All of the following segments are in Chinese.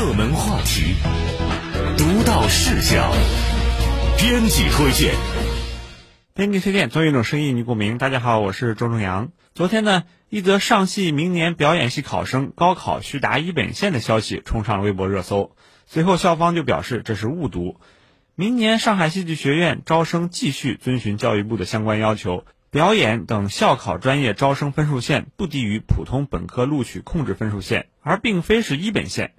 热门话题，独到视角，编辑推荐。编辑推荐，做一种声音你共鸣。大家好，我是周正阳。昨天呢，一则上戏明年表演系考生高考需答一本线的消息冲上了微博热搜。随后校方就表示这是误读，明年上海戏剧学院招生继续遵循教育部的相关要求。表演等校考专业招生分数线不低于普通本科录取控制分数线，而并非是一本线。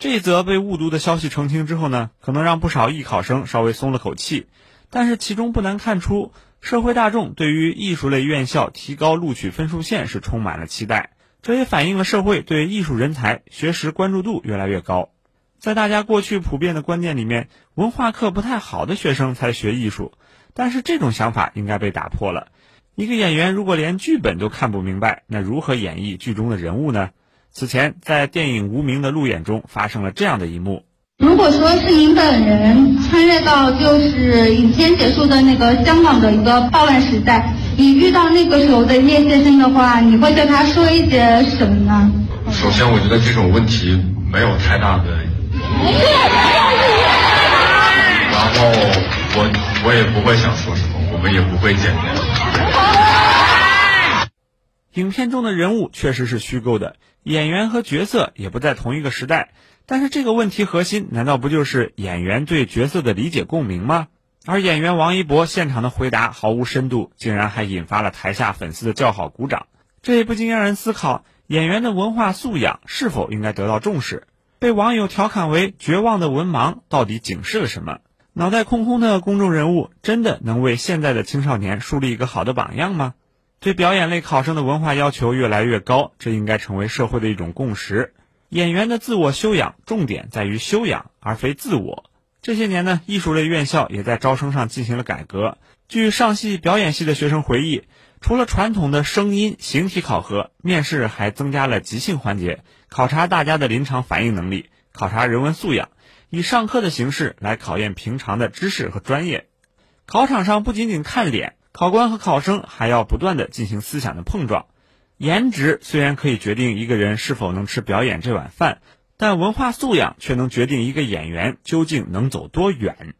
这则被误读的消息澄清之后呢，可能让不少艺考生稍微松了口气。但是其中不难看出，社会大众对于艺术类院校提高录取分数线是充满了期待。这也反映了社会对艺术人才学识关注度越来越高。在大家过去普遍的观念里面，文化课不太好的学生才学艺术。但是这种想法应该被打破了。一个演员如果连剧本都看不明白，那如何演绎剧中的人物呢？此前在电影《无名》的路演中发生了这样的一幕：如果说是您本人穿越到就是影片结束的那个香港的一个暴乱时代，你遇到那个时候的叶先生的话，你会对他说一些什么呢？首先，我觉得这种问题没有太大的。然后。我我也不会想说什么，我们也不会见面。影片中的人物确实是虚构的，演员和角色也不在同一个时代。但是这个问题核心，难道不就是演员对角色的理解共鸣吗？而演员王一博现场的回答毫无深度，竟然还引发了台下粉丝的叫好鼓掌。这也不禁让人思考，演员的文化素养是否应该得到重视？被网友调侃为“绝望的文盲”，到底警示了什么？脑袋空空的公众人物，真的能为现在的青少年树立一个好的榜样吗？对表演类考生的文化要求越来越高，这应该成为社会的一种共识。演员的自我修养，重点在于修养，而非自我。这些年呢，艺术类院校也在招生上进行了改革。据上戏表演系的学生回忆，除了传统的声音、形体考核，面试还增加了即兴环节，考察大家的临场反应能力，考察人文素养。以上课的形式来考验平常的知识和专业，考场上不仅仅看脸，考官和考生还要不断的进行思想的碰撞。颜值虽然可以决定一个人是否能吃表演这碗饭，但文化素养却能决定一个演员究竟能走多远。